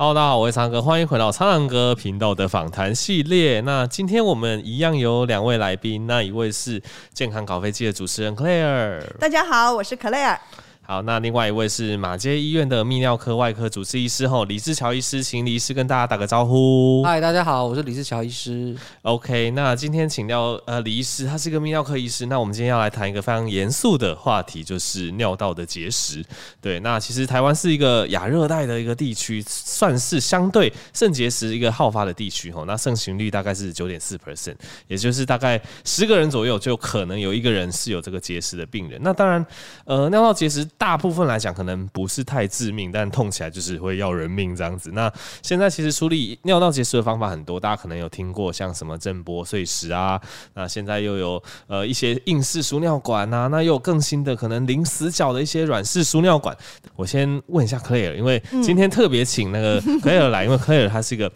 Hello，大家好，我是苍哥，欢迎回到苍狼哥频道的访谈系列。那今天我们一样有两位来宾，那一位是健康搞飞机的主持人 Claire。大家好，我是 Claire。好，那另外一位是马街医院的泌尿科外科主治医师吼，李志乔医师，请李医师跟大家打个招呼。嗨，大家好，我是李志乔医师。OK，那今天请到呃李医师，他是一个泌尿科医师。那我们今天要来谈一个非常严肃的话题，就是尿道的结石。对，那其实台湾是一个亚热带的一个地区，算是相对肾结石一个好发的地区吼。那盛行率大概是九点四 percent，也就是大概十个人左右就可能有一个人是有这个结石的病人。那当然，呃，尿道结石。大部分来讲可能不是太致命，但痛起来就是会要人命这样子。那现在其实处理尿道结石的方法很多，大家可能有听过像什么震波碎石啊，那现在又有呃一些硬式输尿管啊，那又有更新的可能零死角的一些软式输尿管。我先问一下 Claire，因为今天特别请那个 Claire 来，因为 Claire 她是一个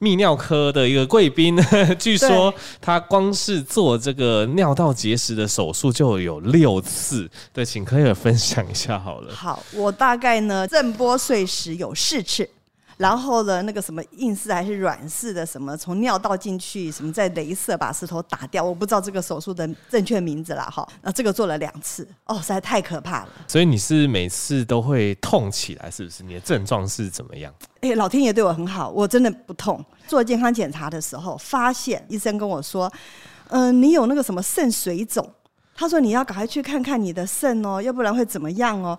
泌尿科的一个贵宾，据说他光是做这个尿道结石的手术就有六次。对，请 Claire 分享一下。好了，好，我大概呢，震波碎石有四次，然后呢，那个什么硬式还是软式的，什么从尿道进去，什么在镭射把石头打掉，我不知道这个手术的正确名字啦，哈，那这个做了两次，哦，实在太可怕了。所以你是每次都会痛起来，是不是？你的症状是怎么样？哎，老天爷对我很好，我真的不痛。做健康检查的时候，发现医生跟我说，嗯、呃，你有那个什么肾水肿。他说：“你要赶快去看看你的肾哦，要不然会怎么样哦？”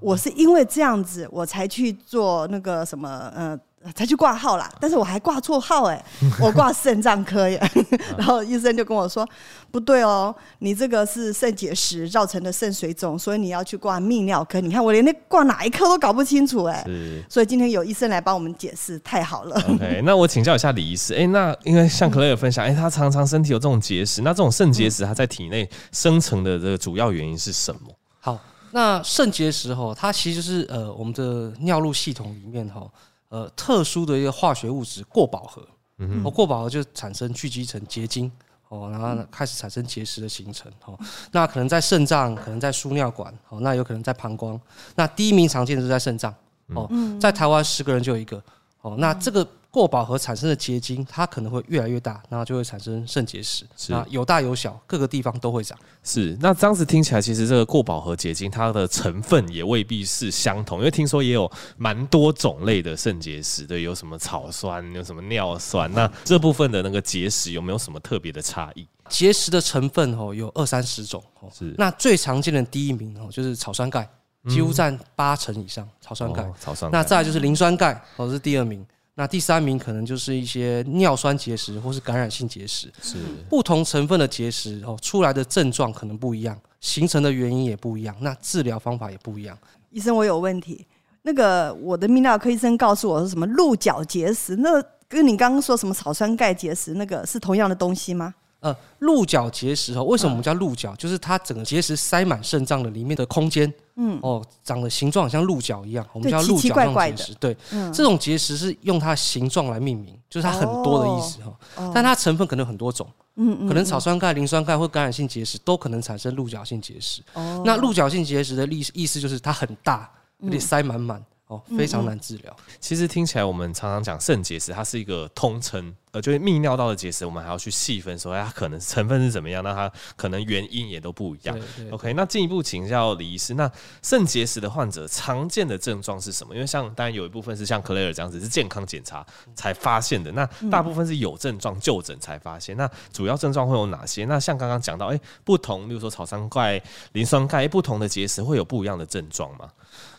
我是因为这样子，我才去做那个什么，呃。才去挂号啦，但是我还挂错号哎，我挂肾脏科耶，然后医生就跟我说不对哦，你这个是肾结石造成的肾水肿，所以你要去挂泌尿科。你看我连那挂哪一科都搞不清楚哎，所以今天有医生来帮我们解释，太好了。OK，那我请教一下李医师，哎、欸，那因为像 Claire 分享，哎、欸，他常常身体有这种结石，那这种肾结石它在体内生成的这个主要原因是什么？好，那肾结石哈，它其实就是呃我们的尿路系统里面哈。呃，特殊的一个化学物质过饱和，嗯哦，过饱和就产生聚集成结晶，哦，然后开始产生结石的形成，哦，那可能在肾脏，可能在输尿管，哦，那有可能在膀胱，那第一名常见的是在肾脏，哦，在台湾十个人就有一个，哦，那这个。过饱和产生的结晶，它可能会越来越大，然后就会产生肾结石。是啊，有大有小，各个地方都会长。是，那这样子听起来，其实这个过饱和结晶它的成分也未必是相同，因为听说也有蛮多种类的肾结石，对，有什么草酸，有什么尿酸，那这部分的那个结石有没有什么特别的差异？结石的成分哦，有二三十种哦。是，那最常见的第一名哦，就是草酸钙，几乎占八成以上。草酸钙，哦、草酸。那再来就是磷酸钙，哦，是第二名。那第三名可能就是一些尿酸结石或是感染性结石，是不同成分的结石哦，出来的症状可能不一样，形成的原因也不一样，那治疗方法也不一样。医生，我有问题。那个我的泌尿科医生告诉我是什么鹿角结石，那跟你刚刚说什么草酸钙结石那个是同样的东西吗？呃，鹿角结石哦，为什么我们叫鹿角？就是它整个结石塞满肾脏的里面的空间，嗯，哦，长的形状像鹿角一样，我们叫鹿角状结石。对，这种结石是用它的形状来命名，就是它很多的意思哈。但它成分可能很多种，嗯，可能草酸钙、磷酸钙或感染性结石都可能产生鹿角性结石。哦，那鹿角性结石的意意思就是它很大，有点塞满满。哦，非常难治疗。其实听起来，我们常常讲肾结石，它是一个通称，呃，就是泌尿道的结石，我们还要去细分说，哎它可能 成分是怎么样，那它可能原因也都不一样。OK，那进一步请教李医师，那肾结石的患者常见的症状是什么？因为像当然有一部分是像 Claire 这样子是健康检查才发现的，那大部分是有症状就诊才发现。那主要症状会有哪些？那像刚刚讲到，哎，不同，例如说草酸钙、磷酸钙，不同的结石会有不一样的症状吗？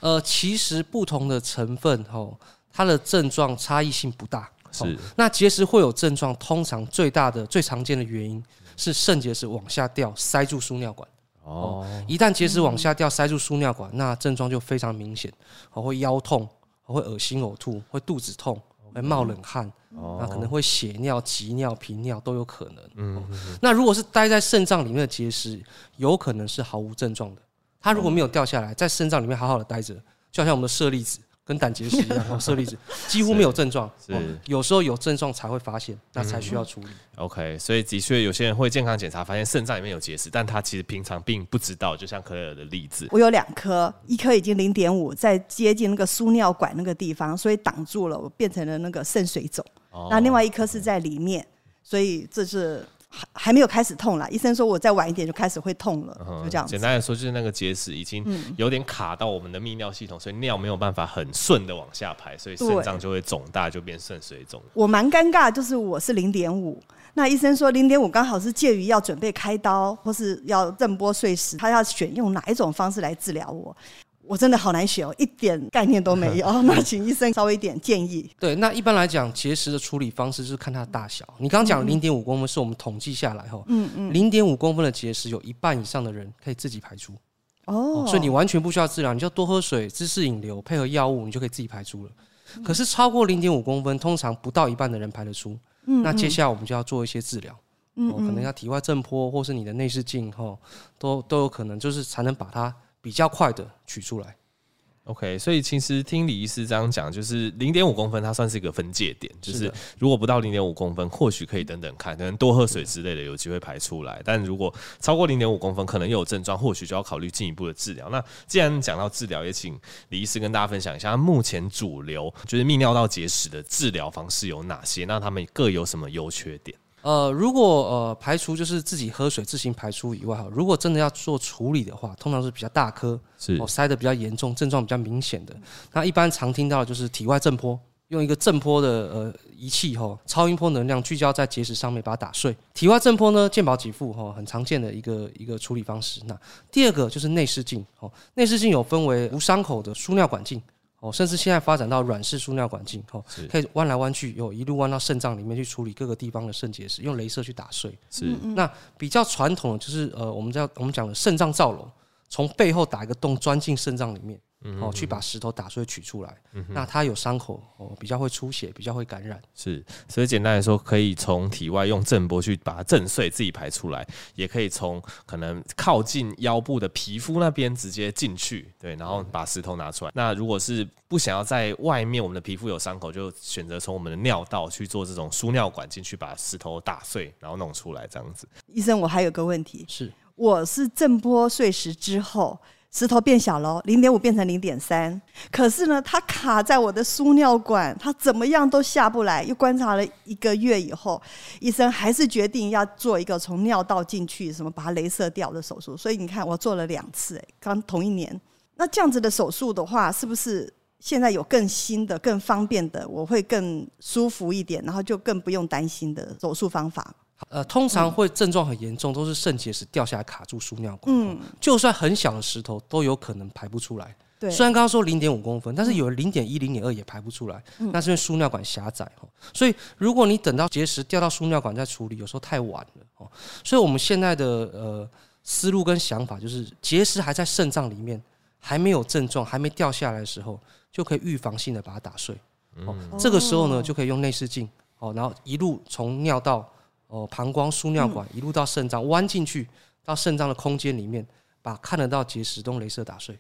呃，其实不同的成分吼，它的症状差异性不大。是，那结石会有症状，通常最大的、最常见的原因是肾结石往下掉，塞住输尿管。哦，一旦结石往下掉，塞住输尿管，那症状就非常明显，会腰痛，会恶心呕吐，会肚子痛，会冒冷汗，那可能会血尿、急尿、频尿都有可能。嗯，那如果是待在肾脏里面的结石，有可能是毫无症状的。它如果没有掉下来，在肾脏里面好好的待着，就好像我们的舍利子跟胆结石一样，哦，舍利子几乎没有症状，是，是有时候有症状才会发现，那才需要处理。嗯、OK，所以的确有些人会健康检查发现肾脏里面有结石，但他其实平常并不知道。就像克莱尔的例子，我有两颗，一颗已经零点五，在接近那个输尿管那个地方，所以挡住了，我变成了那个肾水肿。哦、那另外一颗是在里面，所以这是。还还没有开始痛啦，医生说我再晚一点就开始会痛了，就这样。简单来说，就是那个结石已经有点卡到我们的泌尿系统，所以尿没有办法很顺的往下排，所以肾脏就会肿大，就变肾水肿。我蛮尴尬，就是我是零点五，那医生说零点五刚好是介于要准备开刀或是要震波碎石，他要选用哪一种方式来治疗我。我真的好难选哦，一点概念都没有。那请医生稍微一点建议。对，那一般来讲，结石的处理方式就是看它的大小。你刚刚讲零点五公分，是我们统计下来哈，嗯嗯，零点五公分的结石，有一半以上的人可以自己排出。哦，所以你完全不需要治疗，你就多喝水、姿势引流、配合药物，你就可以自己排出了。可是超过零点五公分，通常不到一半的人排得出。嗯，那接下来我们就要做一些治疗。嗯，可能要体外震波，或是你的内视镜，哈，都都有可能，就是才能把它。比较快的取出来，OK，所以其实听李医师这样讲，就是零点五公分，它算是一个分界点，就是如果不到零点五公分，或许可以等等看，可能多喝水之类的，有机会排出来。但如果超过零点五公分，可能又有症状，或许就要考虑进一步的治疗。那既然讲到治疗，也请李医师跟大家分享一下，目前主流就是泌尿道结石的治疗方式有哪些？那他们各有什么优缺点？呃，如果呃排除就是自己喝水自行排出以外哈，如果真的要做处理的话，通常是比较大颗，是哦塞得比较严重，症状比较明显的。那一般常听到的就是体外震波，用一个震波的呃仪器哈，超音波能量聚焦在结石上面，把它打碎。体外震波呢，健保给付哈，很常见的一个一个处理方式。那第二个就是内视镜哦，内视镜有分为无伤口的输尿管镜。哦，甚至现在发展到软式输尿管镜，哦，可以弯来弯去，有一路弯到肾脏里面去处理各个地方的肾结石，用镭射去打碎。是，那比较传统的就是呃，我们叫我们讲的肾脏造瘘，从背后打一个洞钻进肾脏里面。哦，去把石头打碎取出来，嗯、那它有伤口哦，比较会出血，比较会感染。是，所以简单来说，可以从体外用震波去把它震碎，自己排出来，也可以从可能靠近腰部的皮肤那边直接进去，对，然后把石头拿出来。那如果是不想要在外面，我们的皮肤有伤口，就选择从我们的尿道去做这种输尿管进去，把石头打碎，然后弄出来这样子。医生，我还有个问题，是我是震波碎石之后。石头变小了，零点五变成零点三，可是呢，它卡在我的输尿管，它怎么样都下不来。又观察了一个月以后，医生还是决定要做一个从尿道进去，什么把它雷射掉的手术。所以你看，我做了两次，刚同一年。那这样子的手术的话，是不是现在有更新的、更方便的，我会更舒服一点，然后就更不用担心的手术方法？呃，通常会症状很严重，都是肾结石掉下来卡住输尿管。嗯，就算很小的石头都有可能排不出来。对，虽然刚刚说零点五公分，但是有零点一、零点二也排不出来，嗯、那是因为输尿管狭窄。所以如果你等到结石掉到输尿管再处理，有时候太晚了。哦，所以我们现在的呃思路跟想法就是，结石还在肾脏里面，还没有症状，还没掉下来的时候，就可以预防性的把它打碎。哦，嗯、这个时候呢，就可以用内视镜哦，然后一路从尿道。哦，膀胱输尿管一路到肾脏，弯进去到肾脏的空间里面，把看得到结石都镭射打碎。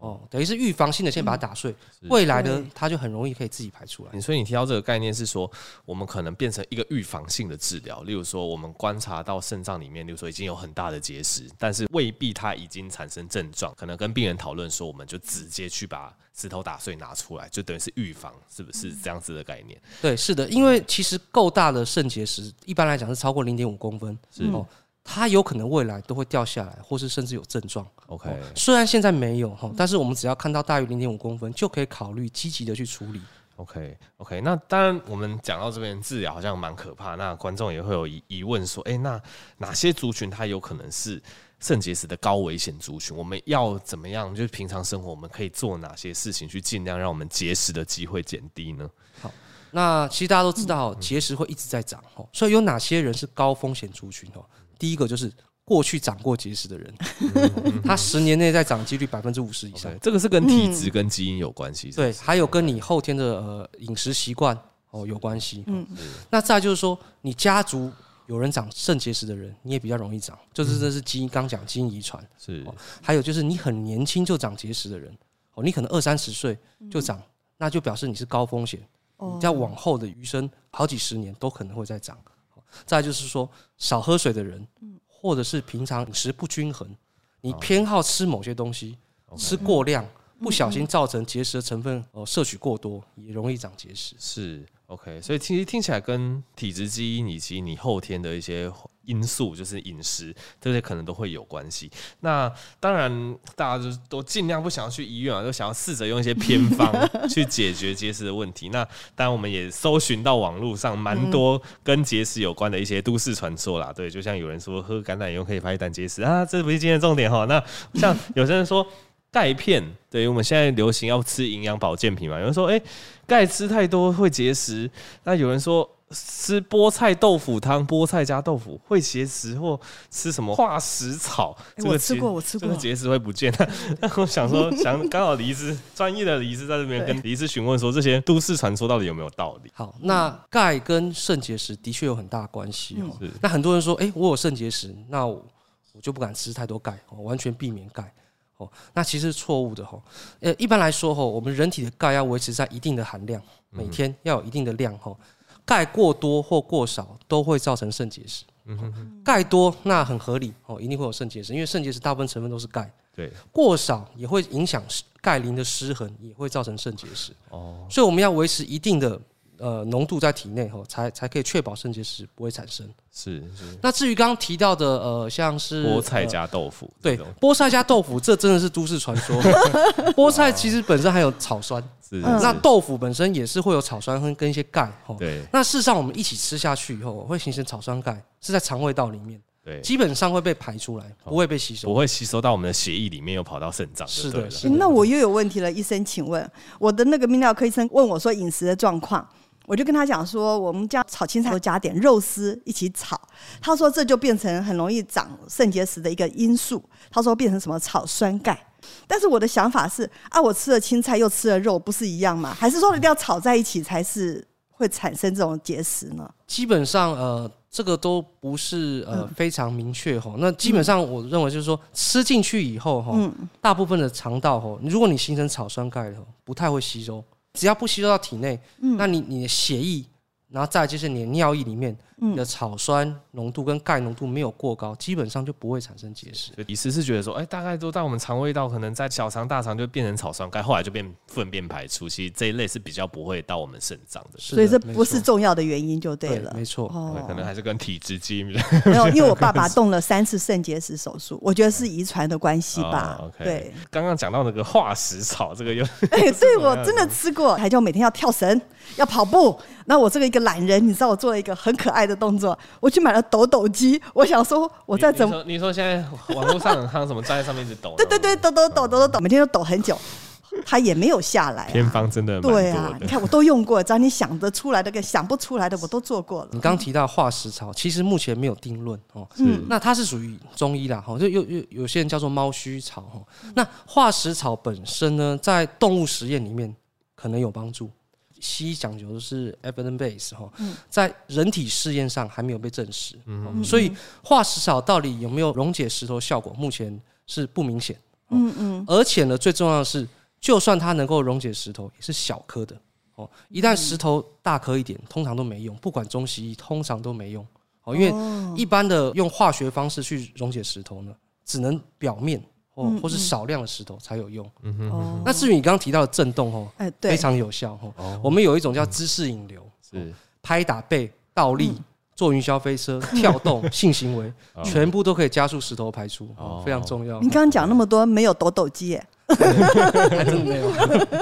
哦，等于是预防性的先把它打碎，未来呢，它就很容易可以自己排出来。所以你提到这个概念是说，我们可能变成一个预防性的治疗，例如说，我们观察到肾脏里面，例如说已经有很大的结石，但是未必它已经产生症状，可能跟病人讨论说，我们就直接去把石头打碎拿出来，就等于是预防，是不是这样子的概念？对，是的，因为其实够大的肾结石，一般来讲是超过零点五公分，是哦。它有可能未来都会掉下来，或是甚至有症状。OK，虽然现在没有哈，但是我们只要看到大于零点五公分，就可以考虑积极的去处理。OK，OK，那当然我们讲到这边治疗好像蛮可怕，那观众也会有疑疑问说，哎，那哪些族群它有可能是肾结石的高危险族群？我们要怎么样？就是平常生活我们可以做哪些事情去尽量让我们结石的机会减低呢？好。那其实大家都知道，结石会一直在长，所以有哪些人是高风险族群？第一个就是过去长过结石的人，他十年内再长几率百分之五十以上。这个是跟体质跟基因有关系。对，还有跟你后天的呃饮食习惯哦有关系。嗯，那再就是说，你家族有人长肾结石的人，你也比较容易长，就是这是基因，刚讲基因遗传。是，还有就是你很年轻就长结石的人。哦，你可能二三十岁就长，那就表示你是高风险。你在往后的余生好几十年都可能会再长。再就是说，少喝水的人，或者是平常饮食不均衡，你偏好吃某些东西，吃过量，不小心造成结石的成分呃摄取过多，也容易长结石。是。OK，所以其实听起来跟体质基因以及你后天的一些因素，就是饮食这些可能都会有关系。那当然，大家就都尽量不想要去医院啊，都想要试着用一些偏方 去解决结石的问题。那当然，我们也搜寻到网络上蛮多跟结石有关的一些都市传说啦。对，就像有人说喝橄榄油可以排胆结石啊，这不是今天的重点哈。那像 有些人说。钙片，对于我们现在流行要吃营养保健品嘛？有人说，哎、欸，钙吃太多会结石。那有人说吃菠菜豆腐汤，菠菜加豆腐会结石，或吃什么化石草，这个我吃过，我吃过，这个结石会不见。那我想说，想刚好李医师专业的李医师在这边跟李医师询问说，这些都市传说到底有没有道理？好，那钙跟肾结石的确有很大关系哦。是那很多人说，哎、欸，我有肾结石，那我我就不敢吃太多钙，完全避免钙。哦，那其实是错误的哈。呃，一般来说哈，我们人体的钙要维持在一定的含量，每天要有一定的量哈。钙过多或过少都会造成肾结石。嗯。钙多那很合理哦，一定会有肾结石，因为肾结石大部分成分都是钙。对。过少也会影响钙磷的失衡，也会造成肾结石。哦。所以我们要维持一定的。呃，浓度在体内哈，才才可以确保肾结石不会产生。是是。那至于刚刚提到的，呃，像是菠菜加豆腐，对，菠菜加豆腐，这真的是都市传说。菠菜其实本身还有草酸，是。那豆腐本身也是会有草酸跟跟一些钙，哈。对。那事实上，我们一起吃下去以后，会形成草酸钙，是在肠胃道里面，对，基本上会被排出来，不会被吸收，不会吸收到我们的血液里面，又跑到肾脏。是的，是。那我又有问题了，医生，请问我的那个泌尿科医生问我说饮食的状况。我就跟他讲说，我们家炒青菜都加点肉丝一起炒。他说这就变成很容易长肾结石的一个因素。他说变成什么草酸钙。但是我的想法是啊，我吃了青菜又吃了肉，不是一样吗？还是说一定要炒在一起才是会产生这种结石呢？基本上呃，这个都不是呃非常明确哈。那基本上我认为就是说吃进去以后哈，大部分的肠道哈，如果你形成草酸钙的，不太会吸收。只要不吸收到体内，嗯、那你你的血液，然后再就是你的尿液里面。你的草酸浓度跟钙浓度没有过高，基本上就不会产生结石。意思是觉得说，哎、欸，大概都在我们肠胃道，可能在小肠、大肠就变成草酸钙，后来就变粪便排出。其实这一类是比较不会到我们肾脏的，所以这不是重要的原因就对了。没错，哦，可能还是跟体质基因 没有，因为我爸爸动了三次肾结石手术，我觉得是遗传的关系吧。哦、okay 对，刚刚讲到那个化石草，这个又 哎、欸，对我真的吃过，还叫每天要跳绳、要跑步。那我这个一个懒人，你知道我做了一个很可爱的动作，我去买了抖抖机。我想说我在怎么？你说现在网络上很夯什么站在上面一直抖？对对对，抖抖抖抖抖抖，每天都抖很久，它也没有下来、啊。偏方真的对啊，你看我都用过，只要你想得出来的跟想不出来的我都做过了。你刚提到化石草，其实目前没有定论哦。嗯，那它是属于中医啦，哈，就有有有些人叫做猫须草哈。那化石草本身呢，在动物实验里面可能有帮助。西医讲究的是 evidence base 哈，在人体试验上还没有被证实，嗯，所以化石草到底有没有溶解石头效果，目前是不明显，嗯嗯，而且呢，最重要的是，就算它能够溶解石头，也是小颗的，哦，一旦石头大颗一点，通常都没用，不管中西医，通常都没用，哦，因为一般的用化学方式去溶解石头呢，只能表面。哦，或是少量的石头才有用。嗯哼。那至于你刚刚提到的震动哦，哎，非常有效哦。我们有一种叫姿势引流，是拍打背、倒立、坐云霄飞车、跳动、性行为，全部都可以加速石头排出，非常重要。你刚刚讲那么多，没有抖抖机耶？还真没有，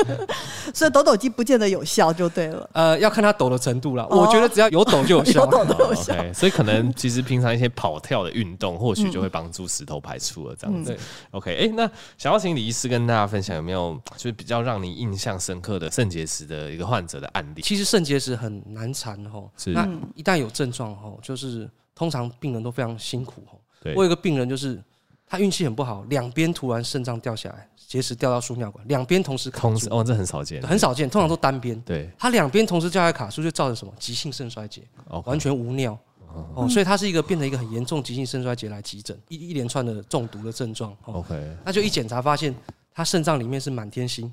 所以抖抖机不见得有效就对了。呃，要看它抖的程度了。我觉得只要有抖就有效，有抖就有效。所以可能其实平常一些跑跳的运动，或许就会帮助石头排出了这样子。OK，哎，那想要请李医师跟大家分享有没有就是比较让你印象深刻的肾结石的一个患者的案例？其实肾结石很难缠哈，是那一旦有症状哈，就是通常病人都非常辛苦哈。我有一个病人就是他运气很不好，两边突然肾脏掉下来。结石掉到输尿管，两边同时卡住。同时哦，这很少见，很少见，通常都单边。对，他两边同时掉下来卡住，就造成什么急性肾衰竭，Okay. 完全无尿。哦，所以他是一个变成一个很严重急性肾衰竭来急诊，一一连串的中毒的症状。OK，那就一检查发现。他肾脏里面是满天星，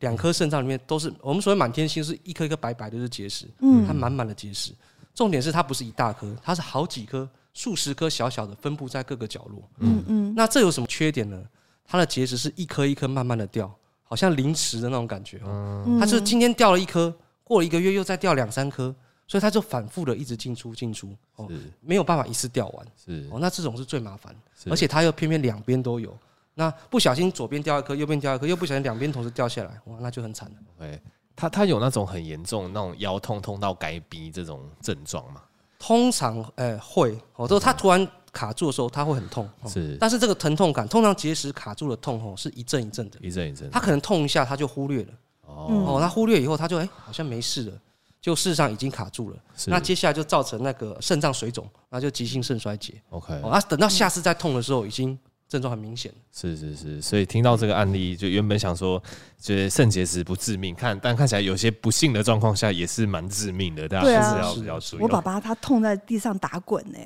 两颗肾脏里面都是我们所谓满天星，是一颗一颗白白的，就是结石，嗯，它满满的结石。重点是它不是一大颗，它是好几颗、数十颗小小的，分布在各个角落。嗯嗯。那这有什么缺点呢？它的结石是一颗一颗慢慢的掉，好像临时的那种感觉。嗯。它是今天掉了一颗，过了一个月又再掉两三颗，所以它就反复的一直进出进出。哦。没有办法一次掉完。是。哦，那这种是最麻烦，而且它又偏偏两边都有。那不小心左边掉一颗，右边掉一颗，又不小心两边同时掉下来，哇，那就很惨了。对。他他有那种很严重那种腰痛痛到该逼这种症状吗？通常，呃，会，哦，就他突然卡住的时候，他会很痛，是。但是这个疼痛感，通常结石卡住的痛，吼，是一阵一阵的，一阵一阵。他可能痛一下，他就忽略了，哦，他忽略以后，他就哎，好像没事了，就事实上已经卡住了。那接下来就造成那个肾脏水肿，那就急性肾衰竭。OK，哦，那等到下次再痛的时候，已经。症状很明显，是是是，所以听到这个案例，就原本想说，就是肾结石不致命，看但看起来有些不幸的状况下也是蛮致命的，大家还是要比较注意。我爸爸他痛在地上打滚呢，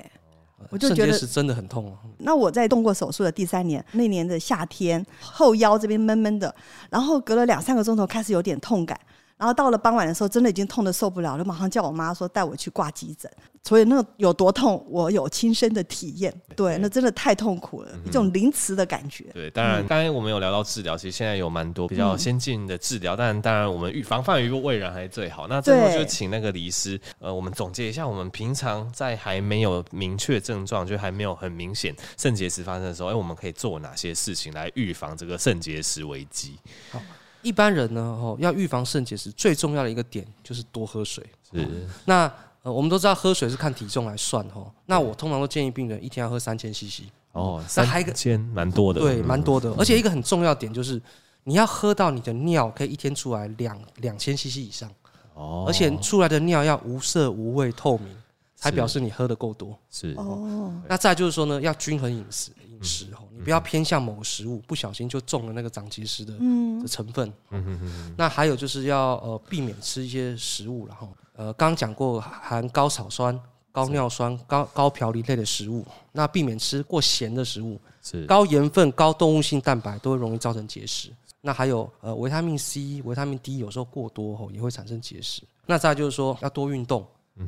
我就觉得肾结石真的很痛。那我在动过手术的第三年，那年的夏天，后腰这边闷闷的，然后隔了两三个钟头开始有点痛感。然后到了傍晚的时候，真的已经痛得受不了了，马上叫我妈说带我去挂急诊。所以那个有多痛，我有亲身的体验。对，那真的太痛苦了，一种凌迟的感觉。对，当然刚才我们有聊到治疗，其实现在有蛮多比较先进的治疗，但当然我们预防范于未然还是最好。那最后就请那个李医师，呃，我们总结一下，我们平常在还没有明确症状，就还没有很明显肾结石发生的时候，哎，我们可以做哪些事情来预防这个肾结石危机？好。一般人呢，哦，要预防肾结石最重要的一个点就是多喝水。是。那呃，我们都知道喝水是看体重来算哈。那我通常都建议病人一天要喝三千 CC。哦，三千蛮多的。对，蛮多的。而且一个很重要点就是，你要喝到你的尿可以一天出来两两千 CC 以上。哦。而且出来的尿要无色无味透明，才表示你喝的够多。是。哦。那再就是说呢，要均衡饮食。饮食哦，你不要偏向某个食物，不小心就中了那个长结石的的成分。嗯嗯嗯。那还有就是要呃避免吃一些食物，然后呃刚讲过含高草酸、高尿酸、高高嘌呤类的食物，那避免吃过咸的食物。是。高盐分、高动物性蛋白都会容易造成结石。那还有呃维他命 C、维他命 D 有时候过多哦也会产生结石。那再就是说要多运动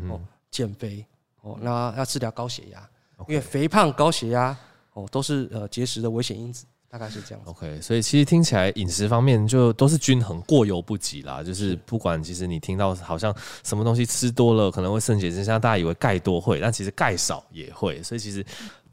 哦，减肥哦，那要治疗高血压，因为肥胖、高血压。哦，都是呃结石的危险因子，大概是这样。OK，所以其实听起来饮食方面就都是均衡，过犹不及啦。就是不管其实你听到好像什么东西吃多了可能会肾结石，像大家以为钙多会，但其实钙少也会。所以其实。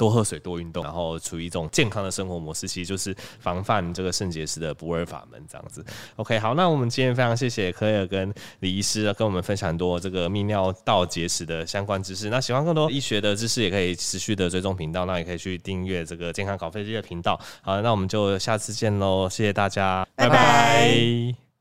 多喝水，多运动，然后处于一种健康的生活模式，其实就是防范这个肾结石的不二法门。这样子，OK，好，那我们今天非常谢谢柯尔跟李医师跟我们分享多这个泌尿道结石的相关知识。那喜欢更多医学的知识，也可以持续的追踪频道，那也可以去订阅这个健康搞飞机的频道。好，那我们就下次见喽，谢谢大家，拜拜。